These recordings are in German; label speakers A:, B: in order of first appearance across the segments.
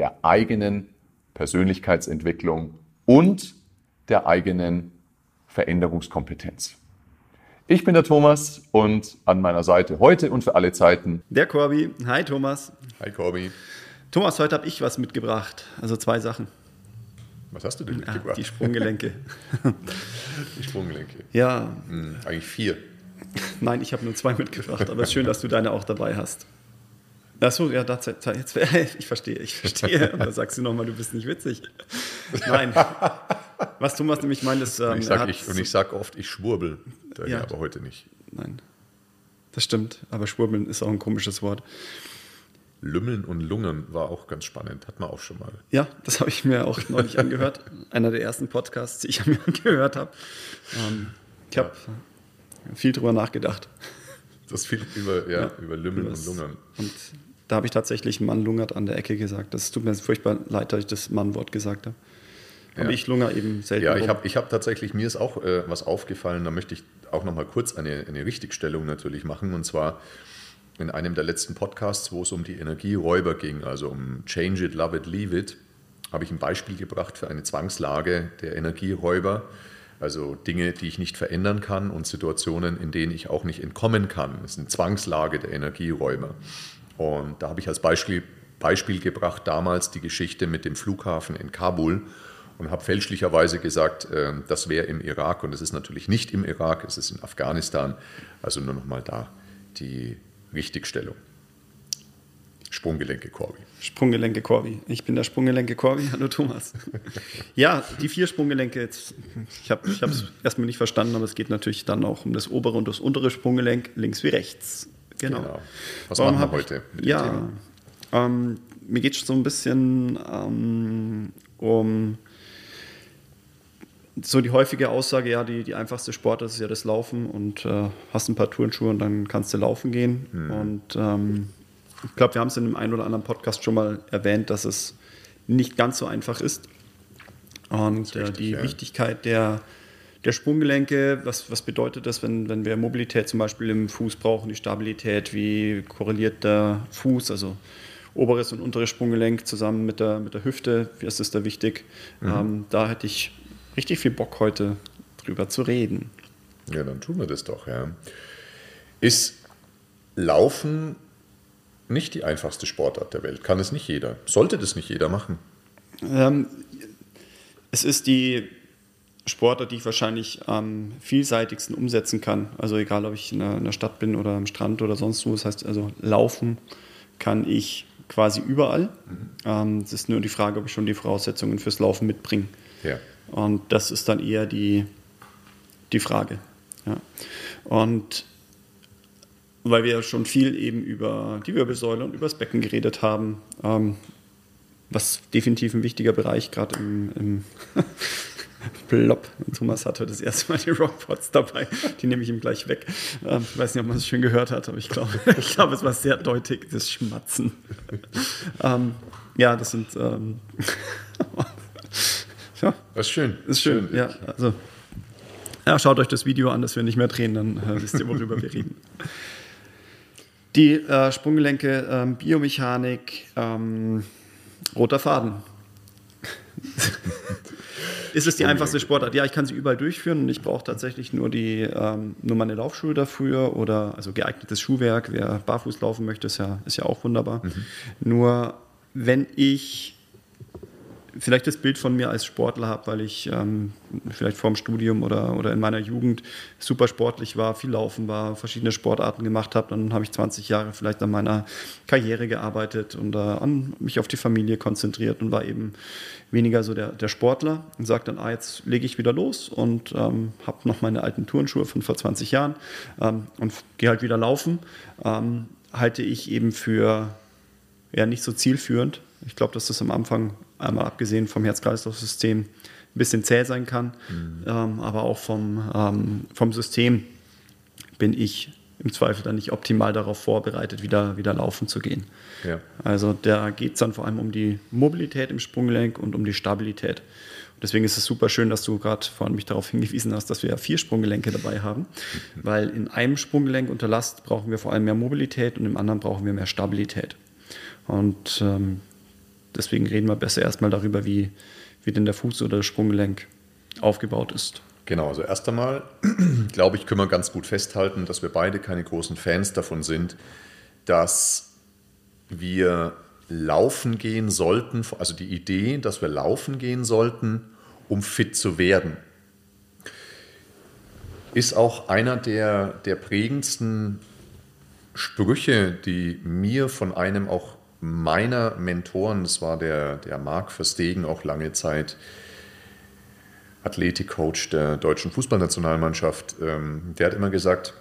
A: der eigenen Persönlichkeitsentwicklung und der eigenen Veränderungskompetenz. Ich bin der Thomas und an meiner Seite heute und für alle Zeiten
B: der Corby. Hi Thomas.
A: Hi Corby.
B: Thomas, heute habe ich was mitgebracht. Also zwei Sachen.
A: Was hast du denn ah, mitgebracht?
B: die Sprunggelenke.
A: die Sprunggelenke.
B: Ja.
A: Hm, eigentlich vier.
B: Nein, ich habe nur zwei mitgebracht, aber es ist schön, dass du deine auch dabei hast. Achso, ja, das, jetzt, ich verstehe, ich verstehe. Und da sagst du nochmal, du bist nicht witzig. Nein. Was Thomas nämlich meint, ist.
A: Ähm, und ich sage sag oft, ich schwurbel. Ja. aber heute nicht.
B: Nein. Das stimmt, aber schwurbeln ist auch ein komisches Wort.
A: Lümmeln und Lungen war auch ganz spannend, hat man auch schon mal.
B: Ja, das habe ich mir auch neulich angehört. Einer der ersten Podcasts, die ich mir angehört habe. Ähm, ich habe ja. viel drüber nachgedacht.
A: Das viel über, ja, ja über Lümmeln und Lungern.
B: Und da habe ich tatsächlich Mann lungert an der Ecke gesagt. Das tut mir furchtbar leid, dass ich das Mannwort gesagt habe. Ja. Aber ich lunger eben selten.
A: Ja, ich habe ich hab tatsächlich, mir ist auch äh, was aufgefallen, da möchte ich auch noch mal kurz eine, eine Richtigstellung natürlich machen. Und zwar in einem der letzten Podcasts, wo es um die Energieräuber ging, also um Change it, love it, leave it, habe ich ein Beispiel gebracht für eine Zwangslage der Energieräuber. Also Dinge, die ich nicht verändern kann und Situationen, in denen ich auch nicht entkommen kann. Das ist eine Zwangslage der Energieräuber. Und da habe ich als Beispiel, Beispiel gebracht damals die Geschichte mit dem Flughafen in Kabul und habe fälschlicherweise gesagt, äh, das wäre im Irak und es ist natürlich nicht im Irak, es ist in Afghanistan. Also nur nochmal da die Richtigstellung. Sprunggelenke Corby.
B: Sprunggelenke Corby. Ich bin der Sprunggelenke Corby. Hallo Thomas. ja, die vier Sprunggelenke. Jetzt, ich habe es erstmal nicht verstanden, aber es geht natürlich dann auch um das obere und das untere Sprunggelenk, links wie rechts. Genau. genau.
A: Was Warum machen wir heute?
B: Ich, ja, ähm, mir geht es so ein bisschen ähm, um so die häufige Aussage, ja, die, die einfachste Sport ist ja das Laufen und äh, hast ein paar Turnschuhe und dann kannst du laufen gehen. Mhm. Und ähm, ich glaube, wir haben es in einem einen oder anderen Podcast schon mal erwähnt, dass es nicht ganz so einfach ist. Und äh, richtig, die ja. Wichtigkeit der, der Sprunggelenke, was, was bedeutet das, wenn, wenn wir Mobilität zum Beispiel im Fuß brauchen, die Stabilität, wie korreliert der Fuß, also oberes und unteres Sprunggelenk zusammen mit der, mit der Hüfte, wie ist das da wichtig? Mhm. Ähm, da hätte ich richtig viel Bock heute drüber zu reden.
A: Ja, dann tun wir das doch, ja. Ist Laufen nicht die einfachste Sportart der Welt? Kann es nicht jeder? Sollte das nicht jeder machen?
B: Ähm, es ist die Sportart, die ich wahrscheinlich am vielseitigsten umsetzen kann. Also egal, ob ich in der Stadt bin oder am Strand oder sonst wo. Das heißt, also laufen kann ich quasi überall. Mhm. Ähm, es ist nur die Frage, ob ich schon die Voraussetzungen fürs Laufen mitbringe.
A: Ja.
B: Und das ist dann eher die, die Frage. Ja. Und weil wir schon viel eben über die Wirbelsäule und über das Becken geredet haben, ähm, was definitiv ein wichtiger Bereich gerade im, im Plopp. Thomas hatte das erste Mal die Rockpots dabei. Die nehme ich ihm gleich weg. Ähm, ich weiß nicht, ob man es schön gehört hat, aber ich glaube, ich glaube, es war sehr deutlich, das Schmatzen. ähm, ja, das sind ähm,
A: Ja. Das ist schön.
B: Ist schön, schön. ja. Also, ja, schaut euch das Video an, dass wir nicht mehr drehen, dann äh, wisst ihr, worüber wir reden. Die äh, Sprunggelenke, ähm, Biomechanik, ähm, roter Faden. Ist es die einfachste Sportart? Ja, ich kann sie überall durchführen und ich brauche tatsächlich nur, die, ähm, nur meine Laufschuhe dafür oder also geeignetes Schuhwerk. Wer barfuß laufen möchte, ist ja, ist ja auch wunderbar. Mhm. Nur wenn ich vielleicht das Bild von mir als Sportler habe, weil ich ähm, vielleicht vorm Studium oder, oder in meiner Jugend super sportlich war, viel laufen war, verschiedene Sportarten gemacht habe. Dann habe ich 20 Jahre vielleicht an meiner Karriere gearbeitet und äh, an mich auf die Familie konzentriert und war eben weniger so der, der Sportler und sage dann, ah, jetzt lege ich wieder los und ähm, habe noch meine alten Turnschuhe von vor 20 Jahren ähm, und gehe halt wieder laufen. Ähm, halte ich eben für ja nicht so zielführend. Ich glaube, dass das am Anfang einmal abgesehen vom Herz-Kreislauf-System, ein bisschen zäh sein kann. Mhm. Ähm, aber auch vom, ähm, vom System bin ich im Zweifel dann nicht optimal darauf vorbereitet, wieder, wieder laufen zu gehen. Ja. Also da geht es dann vor allem um die Mobilität im Sprunggelenk und um die Stabilität. Deswegen ist es super schön, dass du gerade vorhin mich darauf hingewiesen hast, dass wir ja vier Sprunggelenke dabei haben, weil in einem Sprunggelenk unter Last brauchen wir vor allem mehr Mobilität und im anderen brauchen wir mehr Stabilität. Und ähm, deswegen reden wir besser erstmal darüber, wie, wie denn der Fuß oder das Sprunggelenk aufgebaut ist.
A: Genau, also erst einmal, glaube ich, können wir ganz gut festhalten, dass wir beide keine großen Fans davon sind, dass wir laufen gehen sollten, also die Idee, dass wir laufen gehen sollten, um fit zu werden, ist auch einer der, der prägendsten Sprüche, die mir von einem auch meiner Mentoren, das war der, der Marc Verstegen, auch lange Zeit Athletikcoach der deutschen Fußballnationalmannschaft, ähm, der hat immer gesagt,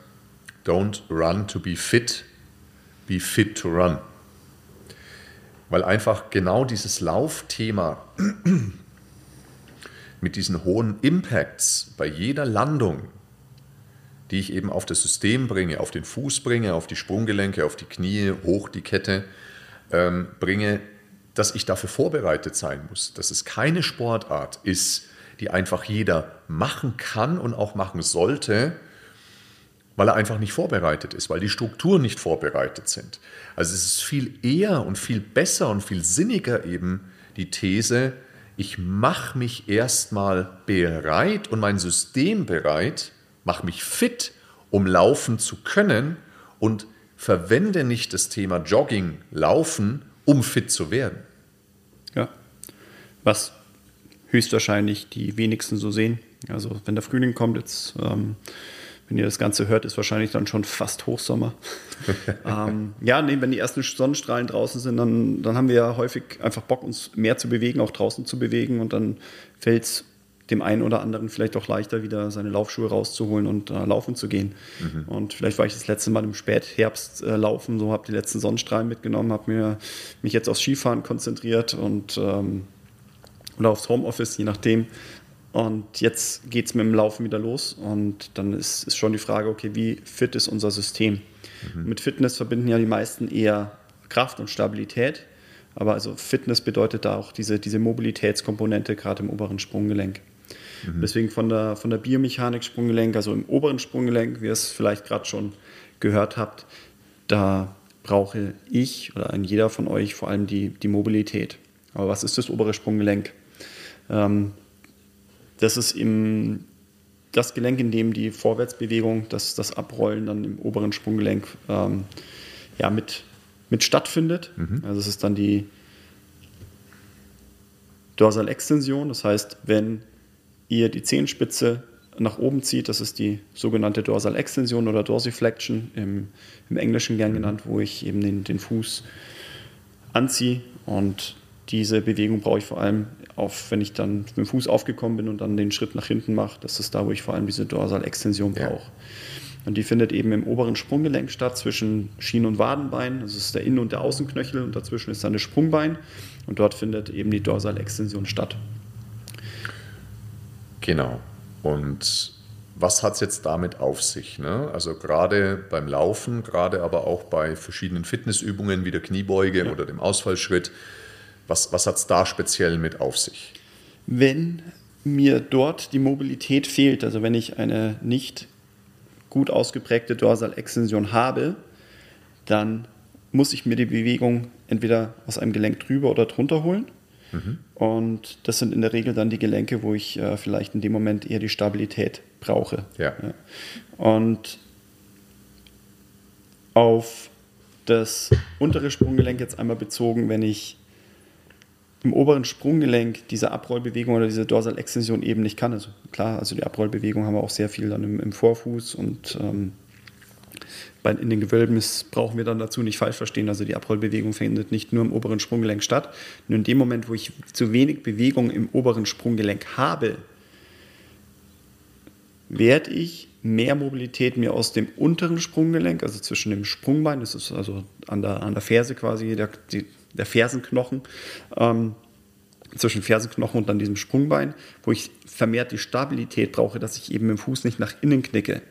A: don't run to be fit, be fit to run. Weil einfach genau dieses Laufthema mit diesen hohen Impacts bei jeder Landung, die ich eben auf das System bringe, auf den Fuß bringe, auf die Sprunggelenke, auf die Knie, hoch die Kette ähm, bringe, dass ich dafür vorbereitet sein muss, dass es keine Sportart ist, die einfach jeder machen kann und auch machen sollte, weil er einfach nicht vorbereitet ist, weil die Strukturen nicht vorbereitet sind. Also es ist viel eher und viel besser und viel sinniger eben die These, ich mache mich erstmal bereit und mein System bereit, mache mich fit, um laufen zu können und verwende nicht das Thema Jogging, Laufen, um fit zu werden.
B: Ja, was höchstwahrscheinlich die wenigsten so sehen. Also wenn der Frühling kommt, jetzt, ähm, wenn ihr das Ganze hört, ist wahrscheinlich dann schon fast Hochsommer. ähm, ja, nee, wenn die ersten Sonnenstrahlen draußen sind, dann, dann haben wir ja häufig einfach Bock, uns mehr zu bewegen, auch draußen zu bewegen und dann fällt es dem einen oder anderen vielleicht auch leichter, wieder seine Laufschuhe rauszuholen und äh, laufen zu gehen. Mhm. Und vielleicht war ich das letzte Mal im Spätherbst äh, laufen, so habe die letzten Sonnenstrahlen mitgenommen, habe mir mich jetzt aufs Skifahren konzentriert und ähm, oder aufs Homeoffice, je nachdem. Und jetzt geht es mit dem Laufen wieder los und dann ist, ist schon die Frage, okay, wie fit ist unser System? Mhm. Mit Fitness verbinden ja die meisten eher Kraft und Stabilität, aber also Fitness bedeutet da auch diese, diese Mobilitätskomponente, gerade im oberen Sprunggelenk. Mhm. Deswegen von der, von der Biomechanik Sprunggelenk, also im oberen Sprunggelenk, wie ihr es vielleicht gerade schon gehört habt, da brauche ich oder ein jeder von euch vor allem die, die Mobilität. Aber was ist das obere Sprunggelenk? Ähm, das ist im, das Gelenk, in dem die Vorwärtsbewegung, das, das Abrollen dann im oberen Sprunggelenk ähm, ja, mit, mit stattfindet. Mhm. Also es ist dann die Dorsalextension. Das heißt, wenn ihr die Zehenspitze nach oben zieht, das ist die sogenannte Dorsalextension oder Dorsiflexion im, im Englischen gern genannt, wo ich eben den, den Fuß anziehe und diese Bewegung brauche ich vor allem auf, wenn ich dann mit dem Fuß aufgekommen bin und dann den Schritt nach hinten mache. Das ist da, wo ich vor allem diese Dorsalextension brauche. Ja. Und die findet eben im oberen Sprunggelenk statt, zwischen Schien- und Wadenbein. Das ist der Innen- und der Außenknöchel und dazwischen ist dann das Sprungbein. Und dort findet eben die Dorsalextension statt.
A: Genau. Und was hat es jetzt damit auf sich? Ne? Also gerade beim Laufen, gerade aber auch bei verschiedenen Fitnessübungen wie der Kniebeuge ja. oder dem Ausfallschritt, was, was hat es da speziell mit auf sich?
B: Wenn mir dort die Mobilität fehlt, also wenn ich eine nicht gut ausgeprägte Dorsalextension habe, dann muss ich mir die Bewegung entweder aus einem Gelenk drüber oder drunter holen. Mhm. Und das sind in der Regel dann die Gelenke, wo ich äh, vielleicht in dem Moment eher die Stabilität brauche. Ja. ja. Und auf das untere Sprunggelenk jetzt einmal bezogen, wenn ich im oberen Sprunggelenk diese Abrollbewegung oder diese Dorsalextension eben nicht kann. Also klar, also die Abrollbewegung haben wir auch sehr viel dann im, im Vorfuß und ähm, in den Gewölben brauchen wir dann dazu nicht falsch verstehen. Also die Abrollbewegung findet nicht nur im oberen Sprunggelenk statt. Nur in dem Moment, wo ich zu wenig Bewegung im oberen Sprunggelenk habe, werde ich mehr Mobilität mir aus dem unteren Sprunggelenk, also zwischen dem Sprungbein, das ist also an der, an der Ferse quasi, der, der Fersenknochen, ähm, zwischen Fersenknochen und dann diesem Sprungbein, wo ich vermehrt die Stabilität brauche, dass ich eben dem Fuß nicht nach innen knicke,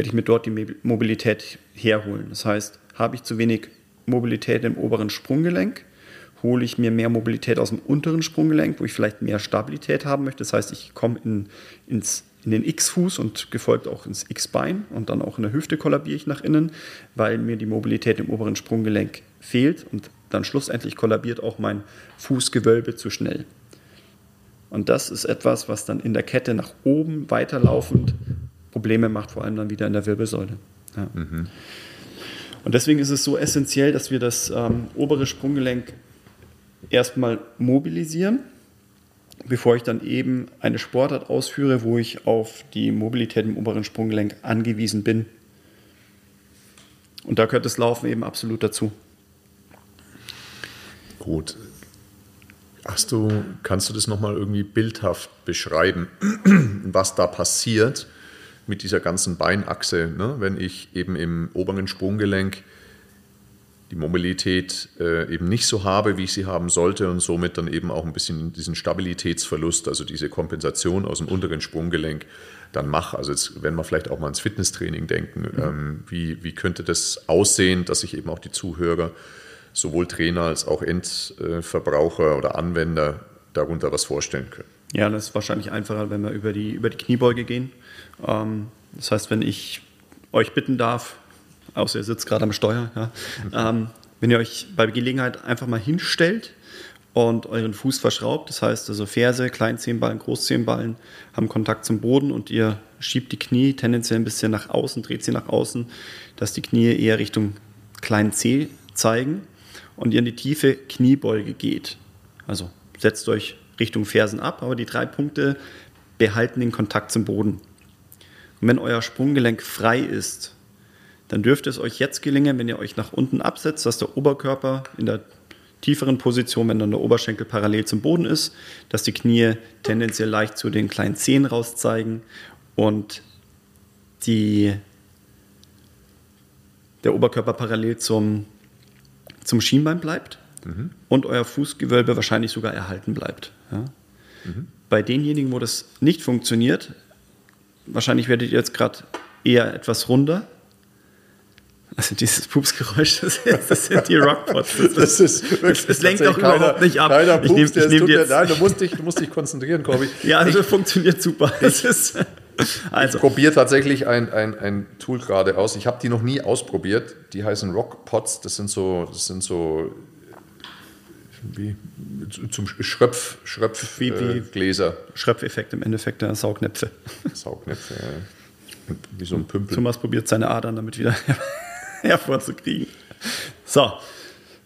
B: werde ich mir dort die Mobilität herholen. Das heißt, habe ich zu wenig Mobilität im oberen Sprunggelenk, hole ich mir mehr Mobilität aus dem unteren Sprunggelenk, wo ich vielleicht mehr Stabilität haben möchte. Das heißt, ich komme in, ins, in den X-Fuß und gefolgt auch ins X-Bein und dann auch in der Hüfte kollabiere ich nach innen, weil mir die Mobilität im oberen Sprunggelenk fehlt und dann schlussendlich kollabiert auch mein Fußgewölbe zu schnell. Und das ist etwas, was dann in der Kette nach oben weiterlaufend Probleme macht, vor allem dann wieder in der Wirbelsäule. Ja. Mhm. Und deswegen ist es so essentiell, dass wir das ähm, obere Sprunggelenk erstmal mobilisieren, bevor ich dann eben eine Sportart ausführe, wo ich auf die Mobilität im oberen Sprunggelenk angewiesen bin. Und da gehört das Laufen eben absolut dazu.
A: Gut. Hast du, kannst du das nochmal irgendwie bildhaft beschreiben, was da passiert mit dieser ganzen Beinachse, ne? wenn ich eben im oberen Sprunggelenk die Mobilität äh, eben nicht so habe, wie ich sie haben sollte und somit dann eben auch ein bisschen diesen Stabilitätsverlust, also diese Kompensation aus dem unteren Sprunggelenk dann mache. Also jetzt, wenn wir vielleicht auch mal ans Fitnesstraining denken, mhm. ähm, wie, wie könnte das aussehen, dass sich eben auch die Zuhörer, sowohl Trainer als auch Endverbraucher oder Anwender darunter was vorstellen können?
B: Ja, das ist wahrscheinlich einfacher, wenn wir über die, über die Kniebeuge gehen. Ähm, das heißt, wenn ich euch bitten darf, außer ihr sitzt gerade am Steuer, ja. ähm, wenn ihr euch bei Gelegenheit einfach mal hinstellt und euren Fuß verschraubt, das heißt also Ferse, Kleinzehenballen, Großzehenballen haben Kontakt zum Boden und ihr schiebt die Knie tendenziell ein bisschen nach außen, dreht sie nach außen, dass die Knie eher Richtung kleinen Zeh zeigen und ihr in die tiefe Kniebeuge geht. Also setzt euch Richtung Fersen ab, aber die drei Punkte behalten den Kontakt zum Boden. Und wenn euer Sprunggelenk frei ist, dann dürfte es euch jetzt gelingen, wenn ihr euch nach unten absetzt, dass der Oberkörper in der tieferen Position, wenn dann der Oberschenkel parallel zum Boden ist, dass die Knie tendenziell leicht zu den kleinen Zehen rauszeigen und die, der Oberkörper parallel zum, zum Schienbein bleibt mhm. und euer Fußgewölbe wahrscheinlich sogar erhalten bleibt. Ja? Mhm. Bei denjenigen, wo das nicht funktioniert, wahrscheinlich werdet ihr jetzt gerade eher etwas runder also dieses Pupsgeräusch, das, das sind die Rockpots. Das, das, ist wirklich, das lenkt doch keiner, überhaupt nicht ab.
A: Keiner ich nehme nehm dir, nein, du musst, dich, du musst dich konzentrieren, Corby.
B: Ja, also ich, funktioniert super.
A: Ich, also. ich probiere tatsächlich ein, ein, ein Tool gerade aus. Ich habe die noch nie ausprobiert. Die heißen Rockpots. Das sind so, das sind so wie zum Schröpf, Schröpf wie, wie äh, Gläser.
B: Schröpfeffekt im Endeffekt, ja, Saugnäpfe.
A: Saugnäpfe, ja. Wie so ein Pümpel.
B: Thomas probiert seine Adern damit wieder hervorzukriegen. So,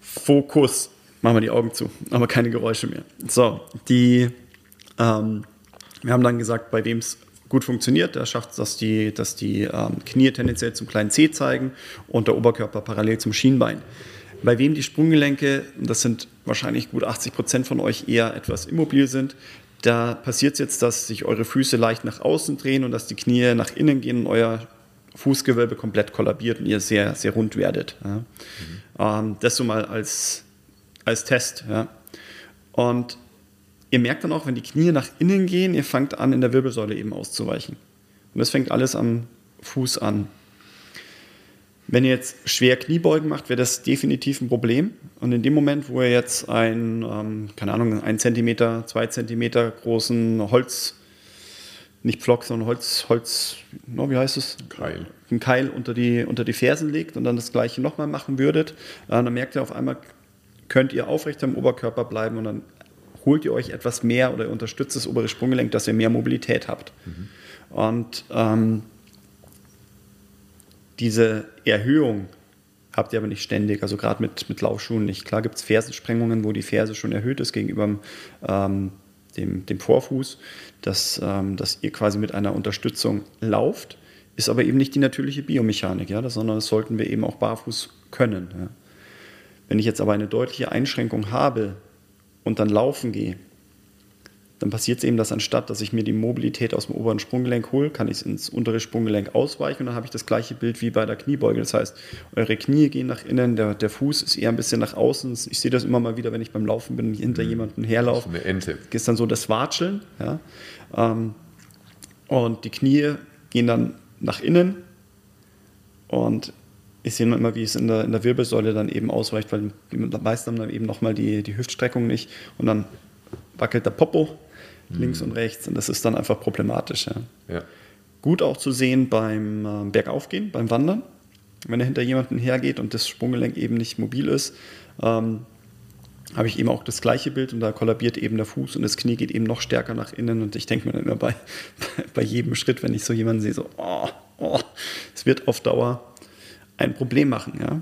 B: Fokus. Machen wir die Augen zu, aber keine Geräusche mehr. So, die, ähm, wir haben dann gesagt, bei wem es gut funktioniert, der schafft es, dass die, dass die ähm, Knie tendenziell zum kleinen C zeigen und der Oberkörper parallel zum Schienbein. Bei wem die Sprunggelenke, das sind wahrscheinlich gut 80 Prozent von euch, eher etwas immobil sind, da passiert es jetzt, dass sich eure Füße leicht nach außen drehen und dass die Knie nach innen gehen und euer Fußgewölbe komplett kollabiert und ihr sehr, sehr rund werdet. Ja. Mhm. Ähm, das so mal als, als Test. Ja. Und ihr merkt dann auch, wenn die Knie nach innen gehen, ihr fangt an, in der Wirbelsäule eben auszuweichen. Und das fängt alles am Fuß an. Wenn ihr jetzt schwer Kniebeugen macht, wäre das definitiv ein Problem. Und in dem Moment, wo ihr jetzt einen, ähm, keine Ahnung, einen Zentimeter, zwei Zentimeter großen Holz, nicht Pflock, sondern Holz, Holz, no, wie heißt es?
A: Keil.
B: Ein Keil unter die, unter die Fersen legt und dann das gleiche nochmal machen würdet, äh, dann merkt ihr auf einmal, könnt ihr aufrecht am Oberkörper bleiben und dann holt ihr euch etwas mehr oder unterstützt das obere Sprunggelenk, dass ihr mehr Mobilität habt. Mhm. Und ähm, diese Erhöhung habt ihr aber nicht ständig, also gerade mit, mit Laufschuhen nicht. Klar gibt es Fersensprengungen, wo die Ferse schon erhöht ist gegenüber ähm, dem, dem Vorfuß, dass, ähm, dass ihr quasi mit einer Unterstützung lauft, ist aber eben nicht die natürliche Biomechanik, ja, sondern das sollten wir eben auch barfuß können. Ja. Wenn ich jetzt aber eine deutliche Einschränkung habe und dann laufen gehe, dann passiert es eben, dass anstatt, dass ich mir die Mobilität aus dem oberen Sprunggelenk hole, kann ich es ins untere Sprunggelenk ausweichen und dann habe ich das gleiche Bild wie bei der Kniebeuge. Das heißt, eure Knie gehen nach innen, der, der Fuß ist eher ein bisschen nach außen. Ich sehe das immer mal wieder, wenn ich beim Laufen bin, hinter mhm. jemandem herlaufe.
A: eine Ente.
B: Ist dann so das Watscheln. Ja? Ähm, und die Knie gehen dann nach innen und ich sehe immer, wie es in der, in der Wirbelsäule dann eben ausweicht, weil die meisten haben dann eben nochmal die, die Hüftstreckung nicht und dann wackelt der Popo. Links und rechts und das ist dann einfach problematisch. Ja. ja. Gut auch zu sehen beim äh, Bergaufgehen, beim Wandern, wenn er hinter jemanden hergeht und das Sprunggelenk eben nicht mobil ist, ähm, habe ich eben auch das gleiche Bild und da kollabiert eben der Fuß und das Knie geht eben noch stärker nach innen und ich denke mir dann immer bei, bei jedem Schritt, wenn ich so jemanden sehe, so, oh, oh, es wird auf Dauer ein Problem machen. Ja?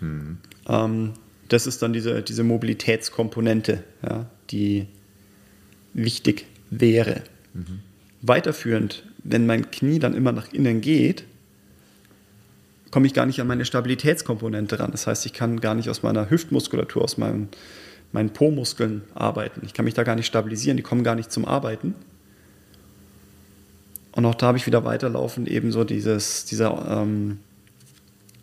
B: Mhm. Ähm, das ist dann diese, diese Mobilitätskomponente, ja, die wichtig wäre. Mhm. Weiterführend, wenn mein Knie dann immer nach innen geht, komme ich gar nicht an meine Stabilitätskomponente ran. Das heißt, ich kann gar nicht aus meiner Hüftmuskulatur, aus meinen, meinen Po-Muskeln arbeiten. Ich kann mich da gar nicht stabilisieren, die kommen gar nicht zum Arbeiten. Und auch da habe ich wieder weiterlaufend eben so dieses, dieser ähm,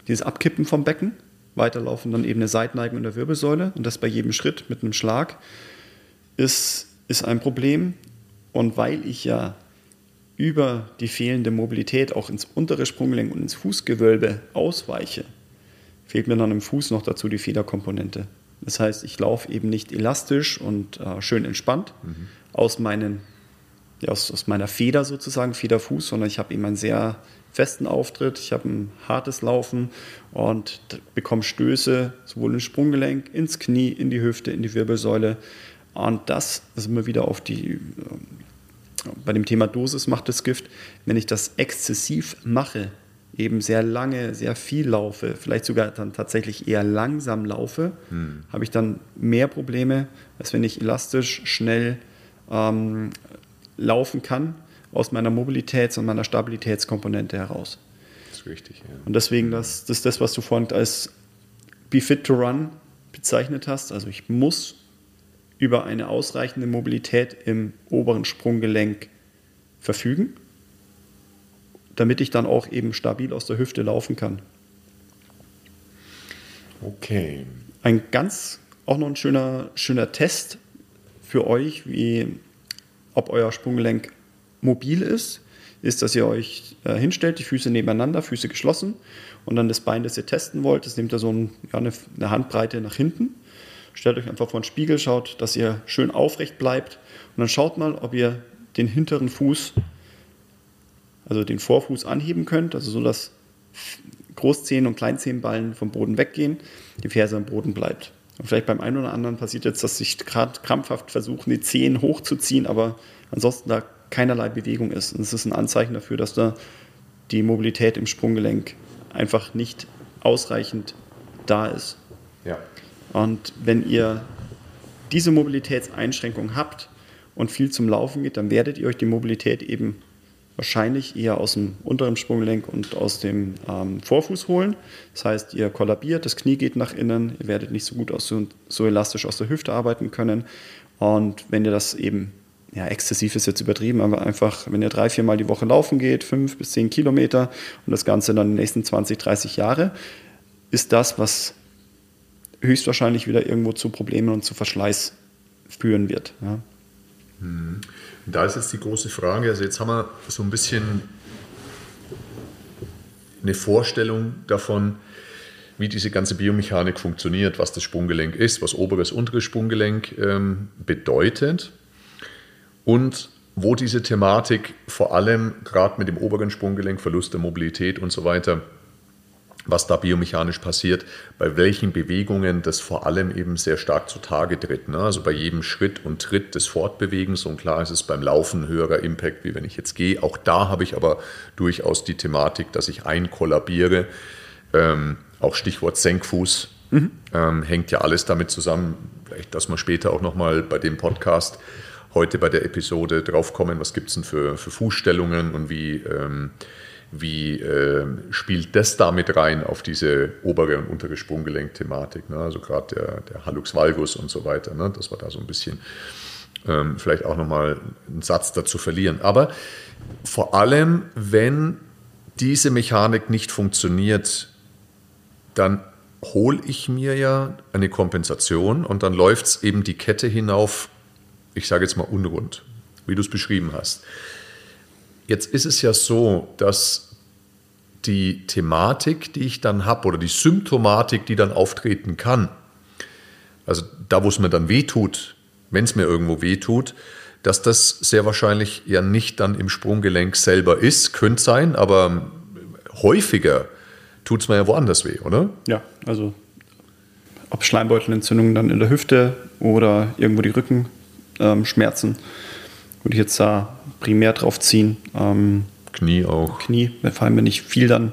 B: dieses Abkippen vom Becken, weiterlaufen dann eben eine Seitneigung in der Wirbelsäule und das bei jedem Schritt mit einem Schlag ist, ist ein Problem. Und weil ich ja über die fehlende Mobilität auch ins untere Sprunggelenk und ins Fußgewölbe ausweiche, fehlt mir dann im Fuß noch dazu die Federkomponente. Das heißt, ich laufe eben nicht elastisch und äh, schön entspannt mhm. aus, meinen, ja, aus, aus meiner Feder sozusagen, Federfuß, sondern ich habe eben ein sehr festen Auftritt, ich habe ein hartes Laufen und bekomme Stöße sowohl ins Sprunggelenk, ins Knie, in die Hüfte, in die Wirbelsäule. Und das ist immer wieder auf die, ähm, bei dem Thema Dosis macht das Gift, wenn ich das exzessiv mache, eben sehr lange, sehr viel laufe, vielleicht sogar dann tatsächlich eher langsam laufe, hm. habe ich dann mehr Probleme, als wenn ich elastisch, schnell ähm, laufen kann aus meiner Mobilitäts- und meiner Stabilitätskomponente heraus.
A: Das ist richtig, ja.
B: Und deswegen, das, das ist das, was du vorhin als Be Fit to Run bezeichnet hast. Also ich muss über eine ausreichende Mobilität im oberen Sprunggelenk verfügen, damit ich dann auch eben stabil aus der Hüfte laufen kann.
A: Okay.
B: Ein ganz, auch noch ein schöner, schöner Test für euch, wie ob euer Sprunggelenk mobil ist, ist, dass ihr euch äh, hinstellt, die Füße nebeneinander, Füße geschlossen und dann das Bein, das ihr testen wollt, das nehmt ihr so ein, ja, eine, eine, Handbreite nach hinten. Stellt euch einfach vor den Spiegel, schaut, dass ihr schön aufrecht bleibt und dann schaut mal, ob ihr den hinteren Fuß, also den Vorfuß anheben könnt, also so, dass Großzehen und Kleinzehenballen vom Boden weggehen, die Ferse am Boden bleibt. Und vielleicht beim einen oder anderen passiert jetzt, dass sich gerade krampfhaft versuchen, die Zehen hochzuziehen, aber ansonsten da keinerlei Bewegung ist. Und es ist ein Anzeichen dafür, dass da die Mobilität im Sprunggelenk einfach nicht ausreichend da ist.
A: Ja.
B: Und wenn ihr diese Mobilitätseinschränkung habt und viel zum Laufen geht, dann werdet ihr euch die Mobilität eben wahrscheinlich eher aus dem unteren Sprunggelenk und aus dem ähm, Vorfuß holen. Das heißt, ihr kollabiert, das Knie geht nach innen, ihr werdet nicht so gut aus, so, elastisch aus der Hüfte arbeiten können. Und wenn ihr das eben ja, exzessiv ist jetzt übertrieben, aber einfach, wenn ihr drei, vier Mal die Woche laufen geht, fünf bis zehn Kilometer und das Ganze dann die nächsten 20, 30 Jahre, ist das, was höchstwahrscheinlich wieder irgendwo zu Problemen und zu Verschleiß führen wird. Ja.
A: Hm. Da ist jetzt die große Frage, also jetzt haben wir so ein bisschen eine Vorstellung davon, wie diese ganze Biomechanik funktioniert, was das Sprunggelenk ist, was oberes, unteres Sprunggelenk ähm, bedeutet und wo diese Thematik vor allem gerade mit dem oberen Sprunggelenk, Verlust der Mobilität und so weiter, was da biomechanisch passiert, bei welchen Bewegungen das vor allem eben sehr stark zutage tritt. Ne? Also bei jedem Schritt und Tritt des Fortbewegens und klar ist es beim Laufen höherer Impact, wie wenn ich jetzt gehe. Auch da habe ich aber durchaus die Thematik, dass ich einkollabiere. Ähm, auch Stichwort Senkfuß mhm. ähm, hängt ja alles damit zusammen. Vielleicht, dass man später auch nochmal bei dem Podcast heute bei der Episode drauf kommen, was gibt es denn für, für Fußstellungen und wie, ähm, wie äh, spielt das damit rein auf diese obere und untere Sprunggelenk-Thematik. Ne? Also gerade der, der Hallux valgus und so weiter, ne? dass wir da so ein bisschen ähm, vielleicht auch nochmal einen Satz dazu verlieren. Aber vor allem, wenn diese Mechanik nicht funktioniert, dann hole ich mir ja eine Kompensation und dann läuft es eben die Kette hinauf, ich sage jetzt mal unrund, wie du es beschrieben hast. Jetzt ist es ja so, dass die Thematik, die ich dann habe, oder die Symptomatik, die dann auftreten kann, also da, wo es mir dann wehtut, wenn es mir irgendwo wehtut, dass das sehr wahrscheinlich ja nicht dann im Sprunggelenk selber ist, könnte sein, aber häufiger tut es mir ja woanders weh, oder?
B: Ja, also ob Schleimbeutelentzündungen dann in der Hüfte oder irgendwo die Rückenschmerzen, ähm, würde ich jetzt da primär drauf ziehen. Ähm,
A: Knie auch.
B: Knie, vor allem wenn ich viel dann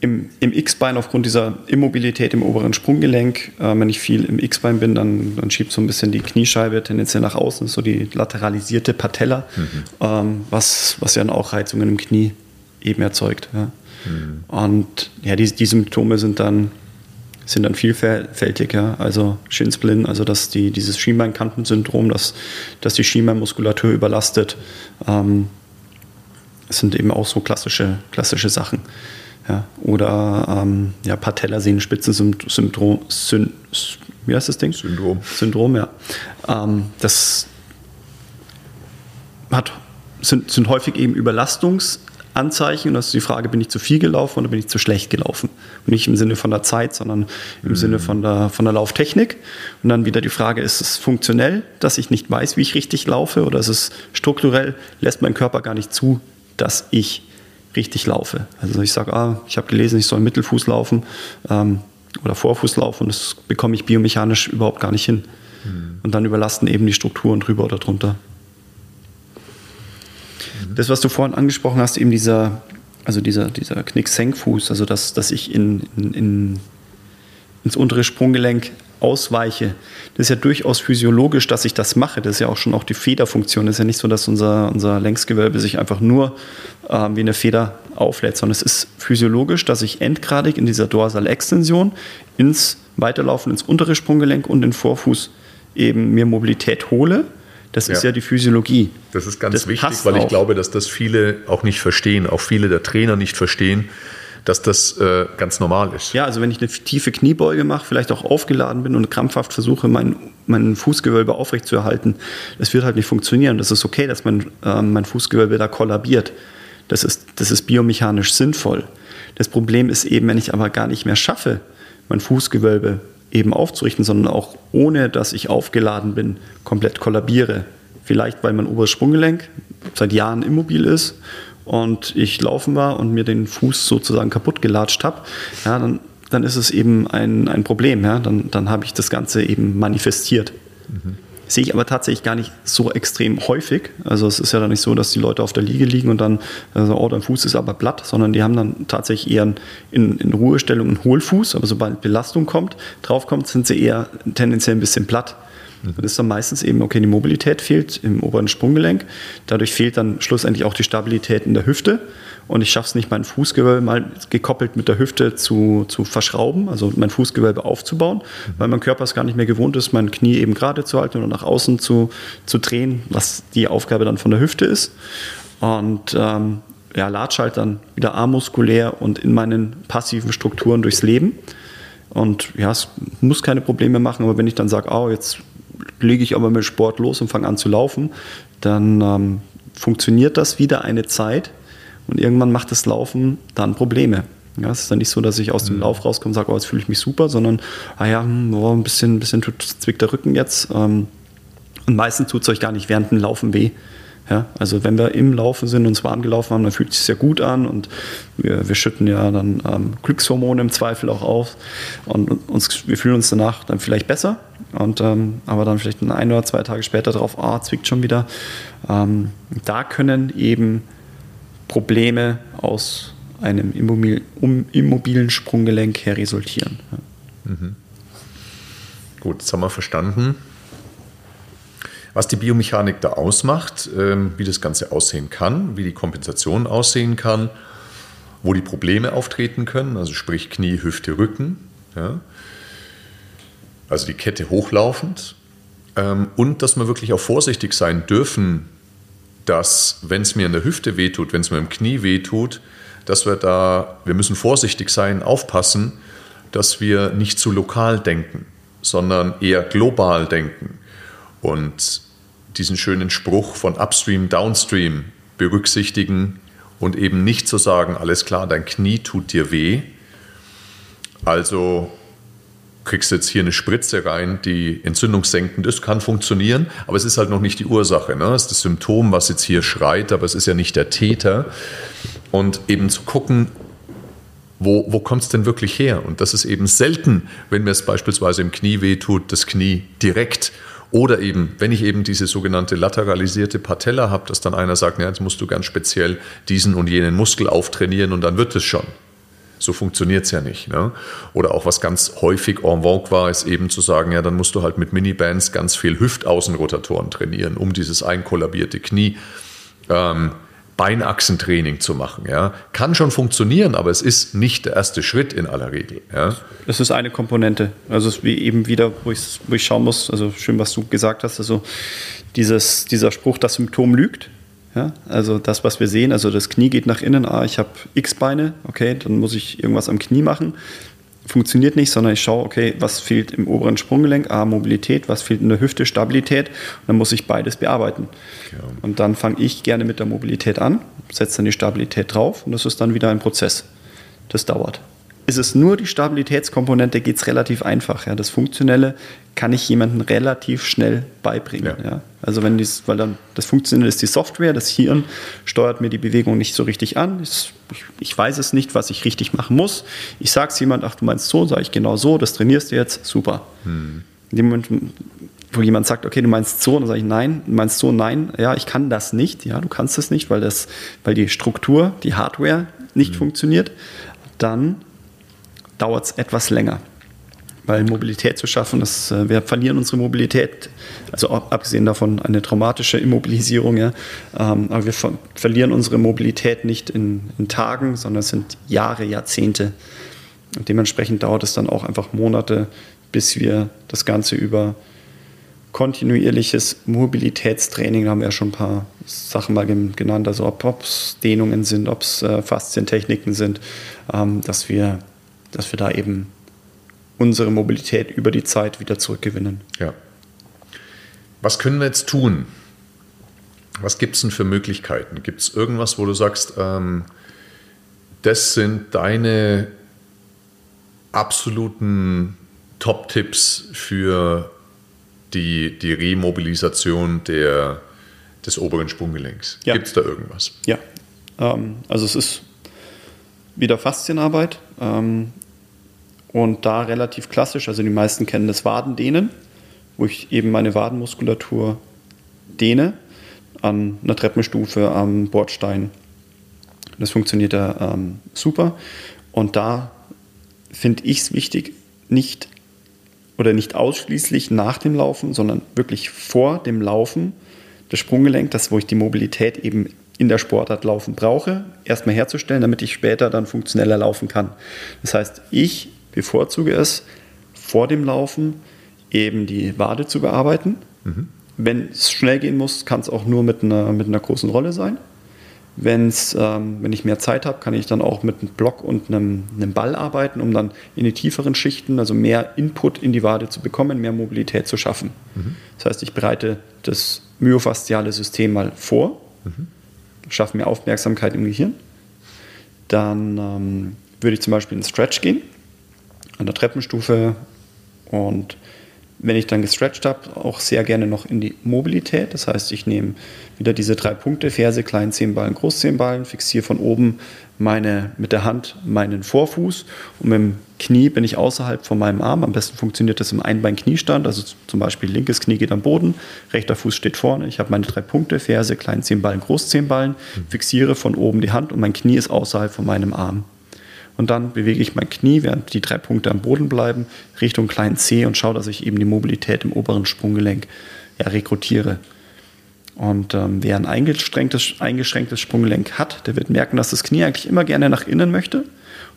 B: im, im X-Bein aufgrund dieser Immobilität im oberen Sprunggelenk, äh, wenn ich viel im X-Bein bin, dann, dann schiebt so ein bisschen die Kniescheibe tendenziell nach außen, so die lateralisierte Patella, mhm. ähm, was, was ja dann auch Reizungen im Knie eben erzeugt. Ja. Mhm. Und ja, die, die Symptome sind dann, sind dann vielfältig. Ja. Also Schinsplin, also dass die, dieses Schienbeinkantensyndrom, dass, dass die Schienbeinmuskulatur überlastet, ähm, sind eben auch so klassische, klassische Sachen. Ja, oder ähm, ja, Patellasehnenspitzensyndrom. Wie heißt das Ding?
A: Syndrom.
B: Syndrom, ja. Ähm, das hat, sind, sind häufig eben Überlastungsanzeichen. Und das ist die Frage, bin ich zu viel gelaufen oder bin ich zu schlecht gelaufen? Und nicht im Sinne von der Zeit, sondern im mhm. Sinne von der, von der Lauftechnik. Und dann wieder die Frage, ist es funktionell, dass ich nicht weiß, wie ich richtig laufe? Oder ist es strukturell, lässt mein Körper gar nicht zu, dass ich richtig laufe. Also ich sage, ah, ich habe gelesen, ich soll Mittelfuß laufen ähm, oder Vorfuß laufen und das bekomme ich biomechanisch überhaupt gar nicht hin. Mhm. Und dann überlasten eben die Strukturen drüber oder drunter. Mhm. Das, was du vorhin angesprochen hast, eben dieser, also dieser, dieser Knick-Senkfuß, also dass, dass ich in, in, in, ins untere Sprunggelenk ausweiche. Das ist ja durchaus physiologisch, dass ich das mache. Das ist ja auch schon auch die Federfunktion. Das ist ja nicht so, dass unser, unser Längsgewölbe sich einfach nur äh, wie eine Feder auflädt, sondern es ist physiologisch, dass ich endgradig in dieser Dorsalextension ins Weiterlaufen ins untere Sprunggelenk und den Vorfuß eben mir Mobilität hole. Das ja. ist ja die Physiologie.
A: Das ist ganz das wichtig, weil ich auch. glaube, dass das viele auch nicht verstehen, auch viele der Trainer nicht verstehen dass das äh, ganz normal ist.
B: Ja, also wenn ich eine tiefe Kniebeuge mache, vielleicht auch aufgeladen bin und krampfhaft versuche, mein, mein Fußgewölbe aufrechtzuerhalten, das wird halt nicht funktionieren. Das ist okay, dass mein, äh, mein Fußgewölbe da kollabiert. Das ist, das ist biomechanisch sinnvoll. Das Problem ist eben, wenn ich aber gar nicht mehr schaffe, mein Fußgewölbe eben aufzurichten, sondern auch ohne, dass ich aufgeladen bin, komplett kollabiere. Vielleicht, weil mein oberes Sprunggelenk seit Jahren immobil ist und ich laufen war und mir den Fuß sozusagen kaputt gelatscht habe, ja, dann, dann ist es eben ein, ein Problem. Ja? Dann, dann habe ich das Ganze eben manifestiert. Mhm. Sehe ich aber tatsächlich gar nicht so extrem häufig. Also es ist ja dann nicht so, dass die Leute auf der Liege liegen und dann, also, oh, dein Fuß ist aber platt, sondern die haben dann tatsächlich eher in, in Ruhestellung einen Hohlfuß, aber sobald Belastung kommt, draufkommt, sind sie eher tendenziell ein bisschen platt. Dann ist dann meistens eben, okay, die Mobilität fehlt im oberen Sprunggelenk. Dadurch fehlt dann schlussendlich auch die Stabilität in der Hüfte. Und ich schaffe es nicht, mein Fußgewölbe mal gekoppelt mit der Hüfte zu, zu verschrauben, also mein Fußgewölbe aufzubauen, weil mein Körper es gar nicht mehr gewohnt ist, mein Knie eben gerade zu halten oder nach außen zu, zu drehen, was die Aufgabe dann von der Hüfte ist. Und ähm, ja, latsche halt dann wieder amuskulär und in meinen passiven Strukturen durchs Leben. Und ja, es muss keine Probleme machen, aber wenn ich dann sage, oh, jetzt lege ich aber mit Sport los und fange an zu laufen, dann ähm, funktioniert das wieder eine Zeit und irgendwann macht das Laufen dann Probleme. Ja, es ist dann nicht so, dass ich aus dem mhm. Lauf rauskomme und sage, oh, jetzt fühle ich mich super, sondern, ah ja, oh, ein bisschen, ein bisschen tut, zwickt der Rücken jetzt. Ähm, und meistens tut es euch gar nicht während dem Laufen weh. Ja, also wenn wir im Laufen sind und zwar angelaufen haben, dann fühlt es sich sehr gut an und wir, wir schütten ja dann ähm, Glückshormone im Zweifel auch auf und uns, wir fühlen uns danach dann vielleicht besser und ähm, aber dann vielleicht ein oder zwei Tage später darauf, ah, zwickt schon wieder. Ähm, da können eben Probleme aus einem immobil, um, immobilen Sprunggelenk her resultieren. Ja. Mhm.
A: Gut, das haben wir verstanden was die Biomechanik da ausmacht, ähm, wie das Ganze aussehen kann, wie die Kompensation aussehen kann, wo die Probleme auftreten können, also sprich Knie, Hüfte, Rücken. Ja. Also die Kette hochlaufend. Ähm, und dass wir wirklich auch vorsichtig sein dürfen, dass, wenn es mir in der Hüfte wehtut, wenn es mir im Knie wehtut, dass wir da, wir müssen vorsichtig sein, aufpassen, dass wir nicht zu lokal denken, sondern eher global denken. Und diesen schönen Spruch von Upstream, Downstream berücksichtigen und eben nicht zu sagen, alles klar, dein Knie tut dir weh, also kriegst du jetzt hier eine Spritze rein, die entzündungssenkend ist, kann funktionieren, aber es ist halt noch nicht die Ursache. Ne? Es ist das Symptom, was jetzt hier schreit, aber es ist ja nicht der Täter. Und eben zu gucken, wo, wo kommt es denn wirklich her? Und das ist eben selten, wenn mir es beispielsweise im Knie wehtut, das Knie direkt. Oder eben, wenn ich eben diese sogenannte lateralisierte Patella habe, dass dann einer sagt, ja, jetzt musst du ganz speziell diesen und jenen Muskel auftrainieren und dann wird es schon. So funktioniert es ja nicht. Ne? Oder auch was ganz häufig en vogue war, ist eben zu sagen, ja, dann musst du halt mit Minibands ganz viel Hüftaußenrotatoren trainieren, um dieses einkollabierte Knie ähm, Beinachsentraining zu machen. Ja. Kann schon funktionieren, aber es ist nicht der erste Schritt in aller Regel. Ja.
B: Es ist eine Komponente. Also es ist wie eben wieder, wo ich, wo ich schauen muss, also schön, was du gesagt hast, also dieses, dieser Spruch, das Symptom lügt. Ja, also das, was wir sehen, also das Knie geht nach innen, ah, ich habe X-Beine, okay, dann muss ich irgendwas am Knie machen. Funktioniert nicht, sondern ich schaue, okay, was fehlt im oberen Sprunggelenk, A, Mobilität, was fehlt in der Hüfte, Stabilität. Und dann muss ich beides bearbeiten. Ja. Und dann fange ich gerne mit der Mobilität an, setze dann die Stabilität drauf und das ist dann wieder ein Prozess. Das dauert ist es nur die Stabilitätskomponente, geht es relativ einfach. Ja. Das Funktionelle kann ich jemandem relativ schnell beibringen. Ja. ja. Also wenn dies, weil dann das Funktionelle ist die Software, das Hirn steuert mir die Bewegung nicht so richtig an. Ich, ich weiß es nicht, was ich richtig machen muss. Ich sage es jemand, ach du meinst so, sage ich genau so, das trainierst du jetzt, super. Hm. In dem Moment, wo jemand sagt, okay, du meinst so, dann sage ich nein, du meinst so, nein, ja, ich kann das nicht, ja, du kannst es nicht, weil das, weil die Struktur, die Hardware nicht hm. funktioniert. Dann dauert es etwas länger. Weil Mobilität zu schaffen, das, äh, wir verlieren unsere Mobilität, also abgesehen davon eine traumatische Immobilisierung, ja, ähm, aber wir ver verlieren unsere Mobilität nicht in, in Tagen, sondern es sind Jahre, Jahrzehnte. Und dementsprechend dauert es dann auch einfach Monate, bis wir das Ganze über kontinuierliches Mobilitätstraining, da haben wir ja schon ein paar Sachen mal genannt, also ob es Dehnungen sind, ob es äh, Faszientechniken sind, ähm, dass wir dass wir da eben unsere Mobilität über die Zeit wieder zurückgewinnen.
A: Ja. Was können wir jetzt tun? Was gibt es denn für Möglichkeiten? Gibt es irgendwas, wo du sagst, ähm, das sind deine absoluten Top-Tipps für die, die Remobilisation der, des oberen Sprunggelenks? Ja. Gibt es da irgendwas?
B: Ja, ähm, also es ist wieder Faszienarbeit. Ähm, und da relativ klassisch, also die meisten kennen das Wadendehnen, wo ich eben meine Wadenmuskulatur dehne an einer Treppenstufe am Bordstein. Das funktioniert ja ähm, super. Und da finde ich es wichtig, nicht oder nicht ausschließlich nach dem Laufen, sondern wirklich vor dem Laufen das Sprunggelenk, das wo ich die Mobilität eben in der Sportart laufen brauche, erstmal herzustellen, damit ich später dann funktioneller laufen kann. Das heißt, ich bevorzuge es, vor dem Laufen eben die Wade zu bearbeiten. Mhm. Wenn es schnell gehen muss, kann es auch nur mit einer, mit einer großen Rolle sein. Wenn's, ähm, wenn ich mehr Zeit habe, kann ich dann auch mit einem Block und einem, einem Ball arbeiten, um dann in die tieferen Schichten, also mehr Input in die Wade zu bekommen, mehr Mobilität zu schaffen. Mhm. Das heißt, ich bereite das myofasziale System mal vor, mhm. schaffe mehr Aufmerksamkeit im Gehirn. Dann ähm, würde ich zum Beispiel in Stretch gehen an der Treppenstufe und wenn ich dann gestretched habe, auch sehr gerne noch in die Mobilität. Das heißt, ich nehme wieder diese drei Punkte, Ferse, Kleinzehenballen, Großzehenballen, fixiere von oben meine, mit der Hand meinen Vorfuß und mit dem Knie bin ich außerhalb von meinem Arm. Am besten funktioniert das im Einbein-Kniestand, also zum Beispiel linkes Knie geht am Boden, rechter Fuß steht vorne. Ich habe meine drei Punkte, Ferse, Kleinzehenballen, Großzehenballen, fixiere von oben die Hand und mein Knie ist außerhalb von meinem Arm. Und dann bewege ich mein Knie, während die drei Punkte am Boden bleiben, Richtung kleinen C und schaue, dass ich eben die Mobilität im oberen Sprunggelenk ja, rekrutiere. Und ähm, wer ein eingeschränktes, eingeschränktes Sprunggelenk hat, der wird merken, dass das Knie eigentlich immer gerne nach innen möchte.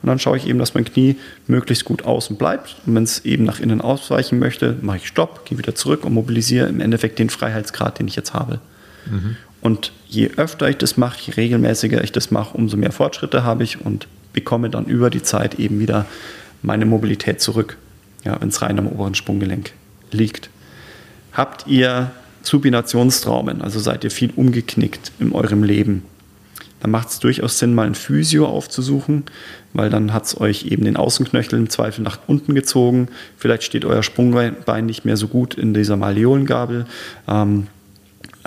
B: Und dann schaue ich eben, dass mein Knie möglichst gut außen bleibt. Und wenn es eben nach innen ausweichen möchte, mache ich Stopp, gehe wieder zurück und mobilisiere im Endeffekt den Freiheitsgrad, den ich jetzt habe. Mhm. Und je öfter ich das mache, je regelmäßiger ich das mache, umso mehr Fortschritte habe ich und bekomme dann über die Zeit eben wieder meine Mobilität zurück, ja, wenn es rein am oberen Sprunggelenk liegt. Habt ihr Supinationstraumen, also seid ihr viel umgeknickt in eurem Leben, dann macht es durchaus Sinn, mal ein Physio aufzusuchen, weil dann hat es euch eben den Außenknöchel im Zweifel nach unten gezogen. Vielleicht steht euer Sprungbein nicht mehr so gut in dieser Malleolengabel. Ähm,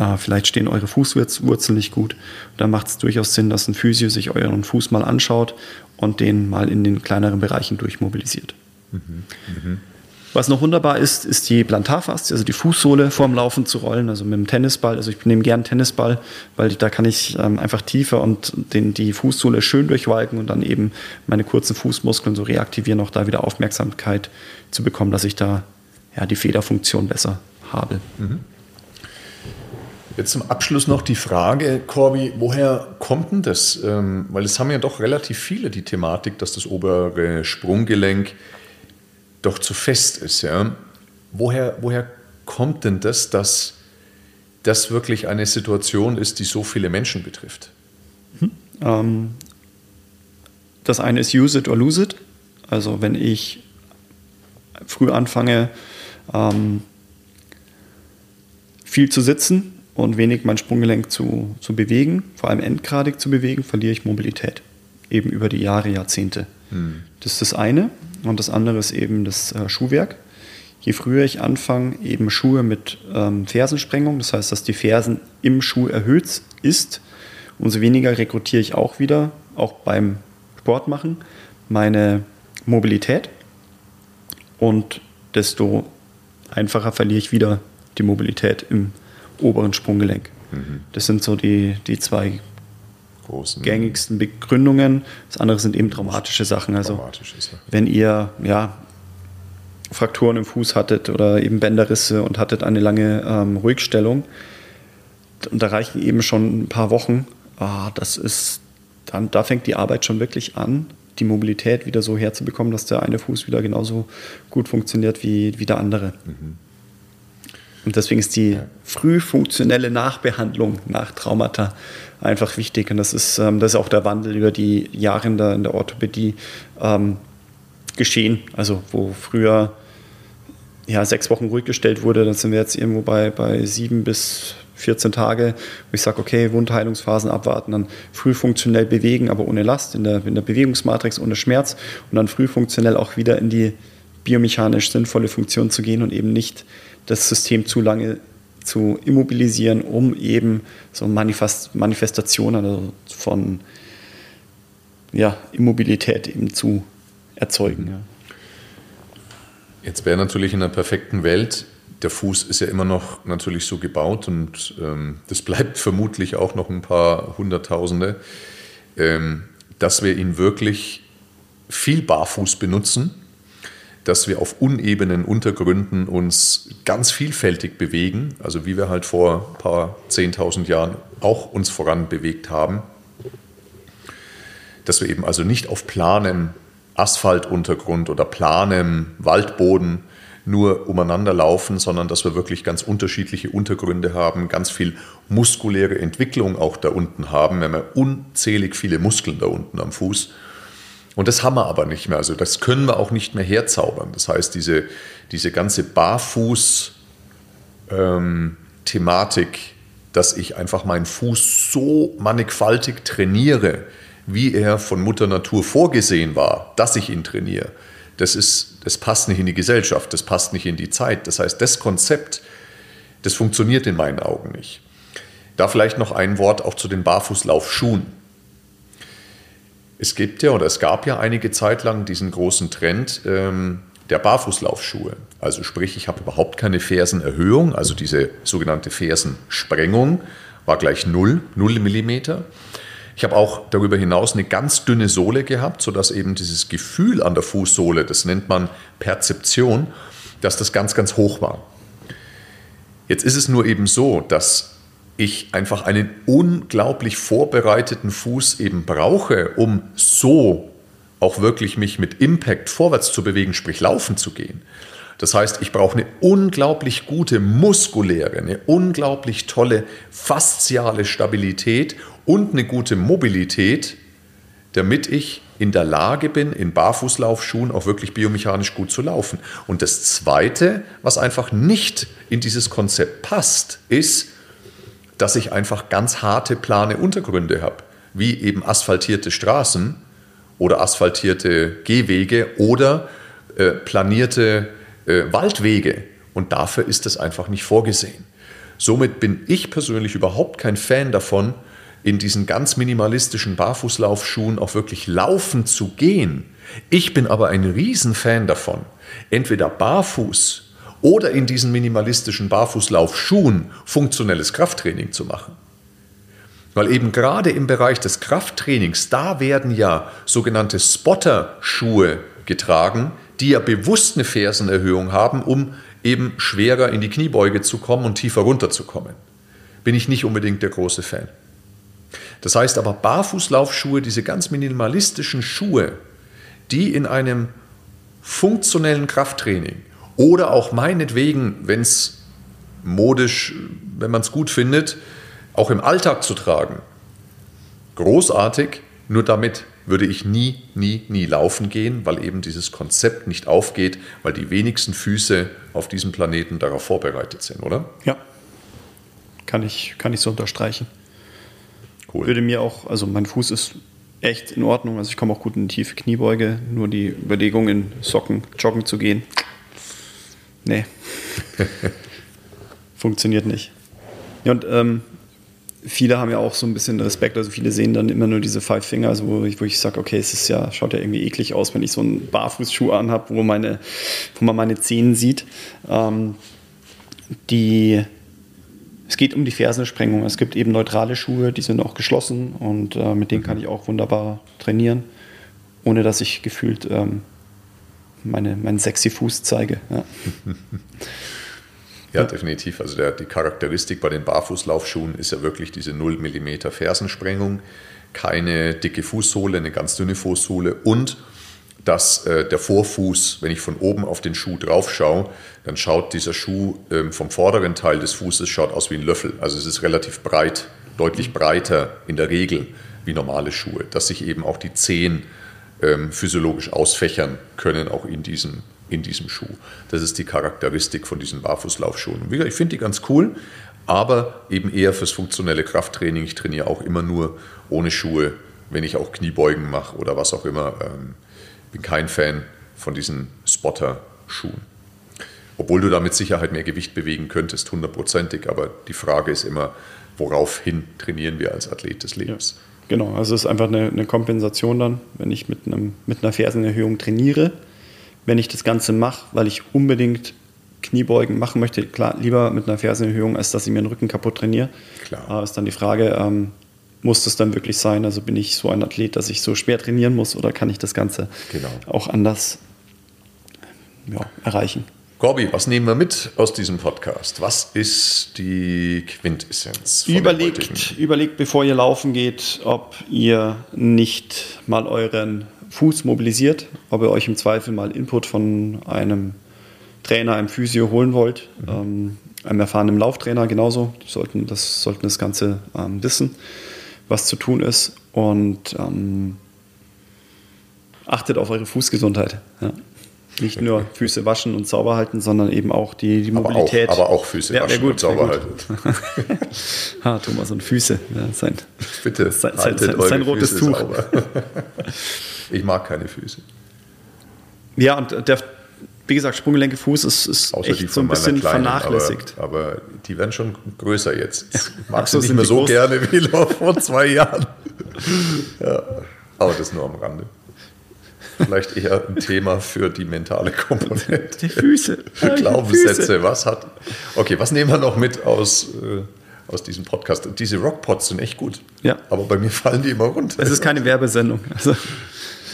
B: äh, vielleicht stehen eure Fußwurzeln nicht gut. Dann macht es durchaus Sinn, dass ein Physio sich euren Fuß mal anschaut und den mal in den kleineren Bereichen durchmobilisiert. Mhm. Mhm. Was noch wunderbar ist, ist die Plantarfaszie, also die Fußsohle vorm Laufen zu rollen, also mit dem Tennisball. Also ich nehme gern Tennisball, weil da kann ich ähm, einfach tiefer und den, die Fußsohle schön durchwalken und dann eben meine kurzen Fußmuskeln so reaktivieren, auch da wieder Aufmerksamkeit zu bekommen, dass ich da ja, die Federfunktion besser habe. Mhm.
A: Jetzt zum Abschluss noch die Frage, Corby, woher kommt denn das? Ähm, weil es haben ja doch relativ viele die Thematik, dass das obere Sprunggelenk doch zu fest ist. Ja? Woher, woher kommt denn das, dass das wirklich eine Situation ist, die so viele Menschen betrifft?
B: Hm. Ähm, das eine ist use it or lose it. Also wenn ich früh anfange, ähm, viel zu sitzen und wenig mein Sprunggelenk zu, zu bewegen, vor allem endgradig zu bewegen, verliere ich Mobilität. Eben über die Jahre, Jahrzehnte. Hm. Das ist das eine. Und das andere ist eben das äh, Schuhwerk. Je früher ich anfange, eben Schuhe mit ähm, Fersensprengung, das heißt, dass die Fersen im Schuh erhöht ist, umso weniger rekrutiere ich auch wieder, auch beim Sport machen, meine Mobilität. Und desto einfacher verliere ich wieder die Mobilität im oberen Sprunggelenk. Mhm. Das sind so die, die zwei großen gängigsten Begründungen. Das andere sind eben traumatische Sachen. Also Traumatische Sachen. wenn ihr ja, Frakturen im Fuß hattet oder eben Bänderrisse und hattet eine lange ähm, Ruhigstellung, und da reichen eben schon ein paar Wochen, ah, das ist, dann, da fängt die Arbeit schon wirklich an, die Mobilität wieder so herzubekommen, dass der eine Fuß wieder genauso gut funktioniert wie, wie der andere. Mhm. Und deswegen ist die früh funktionelle Nachbehandlung nach Traumata einfach wichtig. Und das ist, ähm, das ist auch der Wandel über die Jahre in der, in der Orthopädie ähm, geschehen. Also wo früher ja, sechs Wochen ruhig gestellt wurde, dann sind wir jetzt irgendwo bei, bei sieben bis 14 Tage, wo ich sage, okay, Wundheilungsphasen abwarten, dann früh funktionell bewegen, aber ohne Last, in der, in der Bewegungsmatrix ohne Schmerz und dann früh funktionell auch wieder in die biomechanisch sinnvolle Funktion zu gehen und eben nicht das System zu lange zu immobilisieren, um eben so Manifest Manifestationen also von ja, Immobilität eben zu erzeugen. Ja.
A: Jetzt wäre natürlich in einer perfekten Welt, der Fuß ist ja immer noch natürlich so gebaut und ähm, das bleibt vermutlich auch noch ein paar Hunderttausende, ähm, dass wir ihn wirklich viel barfuß benutzen dass wir auf unebenen Untergründen uns ganz vielfältig bewegen, also wie wir halt vor ein paar 10.000 Jahren auch uns voran bewegt haben, dass wir eben also nicht auf planem Asphaltuntergrund oder planem Waldboden nur umeinander laufen, sondern dass wir wirklich ganz unterschiedliche Untergründe haben, ganz viel muskuläre Entwicklung auch da unten haben. Wir haben ja unzählig viele Muskeln da unten am Fuß und das haben wir aber nicht mehr. Also das können wir auch nicht mehr herzaubern. Das heißt, diese, diese ganze Barfuß-Thematik, ähm, dass ich einfach meinen Fuß so mannigfaltig trainiere, wie er von Mutter Natur vorgesehen war, dass ich ihn trainiere, das, ist, das passt nicht in die Gesellschaft, das passt nicht in die Zeit. Das heißt, das Konzept, das funktioniert in meinen Augen nicht. Da vielleicht noch ein Wort auch zu den Barfußlaufschuhen. Es gibt ja oder es gab ja einige Zeit lang diesen großen Trend ähm, der Barfußlaufschuhe. Also sprich, ich habe überhaupt keine Fersenerhöhung, also diese sogenannte Fersensprengung war gleich 0, 0 Millimeter. Ich habe auch darüber hinaus eine ganz dünne Sohle gehabt, sodass eben dieses Gefühl an der Fußsohle, das nennt man Perzeption, dass das ganz, ganz hoch war. Jetzt ist es nur eben so, dass ich einfach einen unglaublich vorbereiteten Fuß eben brauche, um so auch wirklich mich mit Impact vorwärts zu bewegen, sprich laufen zu gehen. Das heißt, ich brauche eine unglaublich gute muskuläre, eine unglaublich tolle fasziale Stabilität und eine gute Mobilität, damit ich in der Lage bin, in Barfußlaufschuhen auch wirklich biomechanisch gut zu laufen. Und das Zweite, was einfach nicht in dieses Konzept passt, ist, dass ich einfach ganz harte, plane Untergründe habe, wie eben asphaltierte Straßen oder asphaltierte Gehwege oder äh, planierte äh, Waldwege. Und dafür ist das einfach nicht vorgesehen. Somit bin ich persönlich überhaupt kein Fan davon, in diesen ganz minimalistischen Barfußlaufschuhen auch wirklich laufen zu gehen. Ich bin aber ein Riesenfan davon, entweder barfuß oder in diesen minimalistischen Barfußlaufschuhen funktionelles Krafttraining zu machen. Weil eben gerade im Bereich des Krafttrainings, da werden ja sogenannte Spotter-Schuhe getragen, die ja bewusst eine Fersenerhöhung haben, um eben schwerer in die Kniebeuge zu kommen und tiefer runterzukommen. Bin ich nicht unbedingt der große Fan. Das heißt aber Barfußlaufschuhe, diese ganz minimalistischen Schuhe, die in einem funktionellen Krafttraining oder auch meinetwegen, wenn es modisch, wenn man es gut findet, auch im Alltag zu tragen. Großartig, nur damit würde ich nie, nie, nie laufen gehen, weil eben dieses Konzept nicht aufgeht, weil die wenigsten Füße auf diesem Planeten darauf vorbereitet sind, oder?
B: Ja, kann ich, kann ich so unterstreichen. Cool. Würde mir auch, also mein Fuß ist echt in Ordnung. Also ich komme auch gut in die tiefe Kniebeuge. Nur die Überlegung, in Socken joggen zu gehen, nee. Funktioniert nicht. Ja, und ähm, viele haben ja auch so ein bisschen Respekt. Also viele sehen dann immer nur diese Five Finger, also wo ich, wo ich sage, okay, es ist ja, schaut ja irgendwie eklig aus, wenn ich so einen Barfußschuh anhabe, wo, meine, wo man meine Zehen sieht. Ähm, die es geht um die Fersensprengung. Es gibt eben neutrale Schuhe, die sind auch geschlossen und äh, mit denen kann ich auch wunderbar trainieren, ohne dass ich gefühlt ähm, meine, meinen sexy Fuß zeige. Ja.
A: ja, definitiv. Also der, die Charakteristik bei den Barfußlaufschuhen ist ja wirklich diese 0 mm Fersensprengung, keine dicke Fußsohle, eine ganz dünne Fußsohle und dass äh, der Vorfuß, wenn ich von oben auf den Schuh drauf schaue, dann schaut dieser Schuh ähm, vom vorderen Teil des Fußes schaut aus wie ein Löffel. Also es ist relativ breit, deutlich breiter in der Regel wie normale Schuhe, dass sich eben auch die Zehen ähm, physiologisch ausfächern können, auch in diesem, in diesem Schuh. Das ist die Charakteristik von diesen Barfußlaufschuhen. Ich finde die ganz cool, aber eben eher fürs funktionelle Krafttraining. Ich trainiere auch immer nur ohne Schuhe, wenn ich auch Kniebeugen mache oder was auch immer. Ähm, bin kein Fan von diesen Spotter-Schuhen. Obwohl du da mit Sicherheit mehr Gewicht bewegen könntest, hundertprozentig. Aber die Frage ist immer, woraufhin trainieren wir als Athlet des Lebens? Ja,
B: genau, also es ist einfach eine, eine, Kompensation dann, wenn ich mit, einem, mit einer Fersenerhöhung trainiere. Wenn ich das Ganze mache, weil ich unbedingt Kniebeugen machen möchte, klar, lieber mit einer Fersenerhöhung, als dass ich mir den Rücken kaputt trainiere. Klar. Aber ist dann die Frage, ähm, muss das dann wirklich sein? Also bin ich so ein Athlet, dass ich so schwer trainieren muss oder kann ich das Ganze genau. auch anders ja, erreichen?
A: Gorbi, was nehmen wir mit aus diesem Podcast? Was ist die Quintessenz?
B: Überlegt, überlegt, bevor ihr laufen geht, ob ihr nicht mal euren Fuß mobilisiert, ob ihr euch im Zweifel mal Input von einem Trainer, einem Physio holen wollt, mhm. ähm, einem erfahrenen Lauftrainer genauso. Die sollten das, sollten das Ganze ähm, wissen was zu tun ist und ähm, achtet auf eure Fußgesundheit. Ja. Nicht nur Füße waschen und sauber halten, sondern eben auch die, die Mobilität.
A: Aber auch, aber auch Füße ja, waschen gut, und sauber halten.
B: ha, Thomas und Füße. Ja, sein,
A: Bitte, sein, sein, sein, sein rotes Füße Tuch. Sauber. ich mag keine Füße.
B: Ja, und der, wie gesagt, Sprunggelenke, Fuß ist, ist echt so ein bisschen Kleinen, vernachlässigt.
A: Aber, aber, die werden schon größer jetzt. Ich mag sie nicht mehr so gerne wie vor zwei Jahren. ja, aber das nur am Rande. Vielleicht eher ein Thema für die mentale Komponente.
B: Die Füße.
A: Für Glaubenssätze. Füße. Was hat. Okay, was nehmen wir noch mit aus, äh, aus diesem Podcast? Diese Rockpots sind echt gut.
B: Ja.
A: Aber bei mir fallen die immer runter.
B: Es ist keine Werbesendung. Also.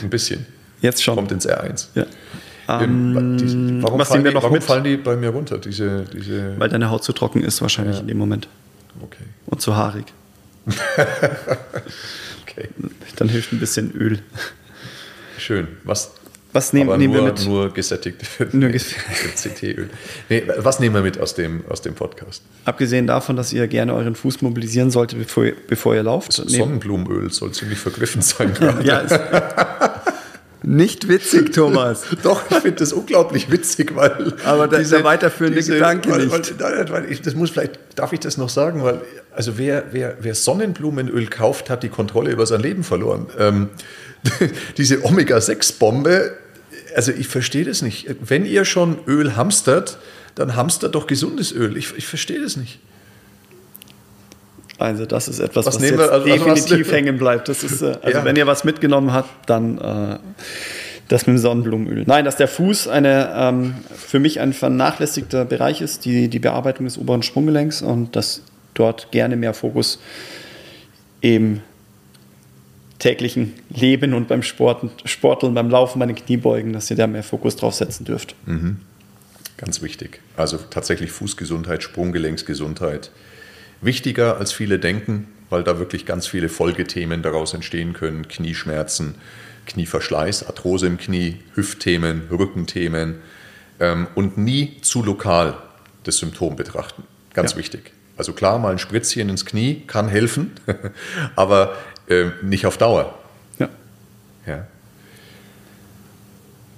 A: Ein bisschen.
B: Jetzt schon.
A: Kommt ins R1.
B: Ja.
A: Ähm, die, warum, was fallen die, warum fallen die bei mir runter? Diese, diese
B: Weil deine Haut zu trocken ist wahrscheinlich ja. in dem Moment. okay. Und zu haarig. okay. Dann hilft ein bisschen Öl.
A: Schön. Was,
B: was nehmen,
A: aber
B: nehmen
A: nur,
B: wir mit?
A: Nur gesättigt. Nur CT-Öl. Nee, was nehmen wir mit aus dem, aus dem Podcast?
B: Abgesehen davon, dass ihr gerne euren Fuß mobilisieren solltet, bevor, ihr, bevor ihr lauft.
A: Sonnenblumenöl soll ziemlich vergriffen sein.
B: ja, ist nicht witzig, Thomas.
A: Doch, ich finde das unglaublich witzig, weil.
B: Aber da, dieser weiterführende diese, Gedanke
A: weil,
B: nicht.
A: Weil, weil ich, das muss vielleicht, darf ich das noch sagen, weil, also wer, wer, wer Sonnenblumenöl kauft, hat die Kontrolle über sein Leben verloren. Ähm, diese Omega-6-Bombe also ich verstehe das nicht. Wenn ihr schon Öl hamstert, dann hamstert doch gesundes Öl. Ich, ich verstehe das nicht.
B: Also das ist etwas, was, was wir, also, definitiv hängen bleibt. Das ist, äh, also ja. wenn ihr was mitgenommen habt, dann äh, das mit dem Sonnenblumenöl. Nein, dass der Fuß eine, ähm, für mich ein vernachlässigter Bereich ist, die, die Bearbeitung des oberen Sprunggelenks und dass dort gerne mehr Fokus eben täglichen Leben und beim Sporten, Sporteln, beim Laufen, bei den Kniebeugen, dass ihr da mehr Fokus drauf setzen dürft. Mhm.
A: Ganz wichtig. Also tatsächlich Fußgesundheit, Sprunggelenksgesundheit. Wichtiger als viele denken, weil da wirklich ganz viele Folgethemen daraus entstehen können. Knieschmerzen, Knieverschleiß, Arthrose im Knie, Hüftthemen, Rückenthemen ähm, und nie zu lokal das Symptom betrachten. Ganz ja. wichtig. Also klar, mal ein Spritzchen ins Knie kann helfen, aber äh, nicht auf Dauer.
B: Ja.
A: Ja.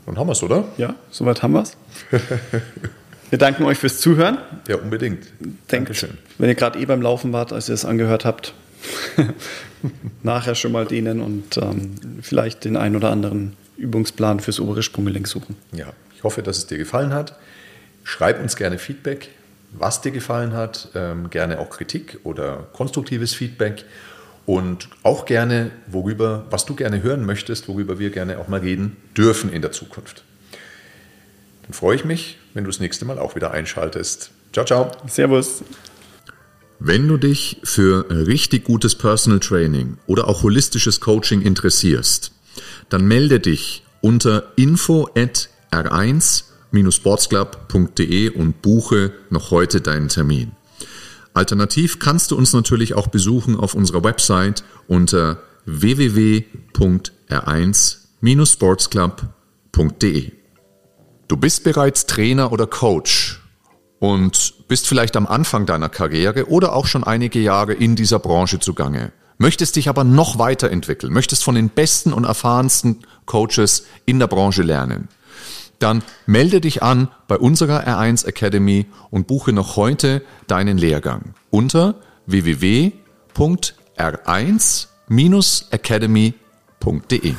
A: Und haben wir es, oder?
B: Ja, soweit haben wir es. wir danken euch fürs Zuhören.
A: Ja, unbedingt.
B: Denkt, Dankeschön. Wenn ihr gerade eh beim Laufen wart, als ihr es angehört habt, nachher schon mal dehnen und ähm, vielleicht den einen oder anderen Übungsplan fürs obere Sprunggelenk suchen.
A: Ja, ich hoffe, dass es dir gefallen hat. Schreib uns gerne Feedback, was dir gefallen hat, ähm, gerne auch Kritik oder konstruktives Feedback und auch gerne, worüber, was du gerne hören möchtest, worüber wir gerne auch mal reden dürfen in der Zukunft. Dann freue ich mich, wenn du das nächste Mal auch wieder einschaltest. Ciao, ciao.
B: Servus.
A: Wenn du dich für richtig gutes Personal Training oder auch holistisches Coaching interessierst, dann melde dich unter info at r1-sportsclub.de und buche noch heute deinen Termin. Alternativ kannst du uns natürlich auch besuchen auf unserer Website unter www.r1-sportsclub.de. Du bist bereits Trainer oder Coach und bist vielleicht am Anfang deiner Karriere oder auch schon einige Jahre in dieser Branche zugange. Möchtest dich aber noch weiterentwickeln, möchtest von den besten und erfahrensten Coaches in der Branche lernen dann melde dich an bei unserer R1 Academy und buche noch heute deinen Lehrgang unter www.r1-academy.de.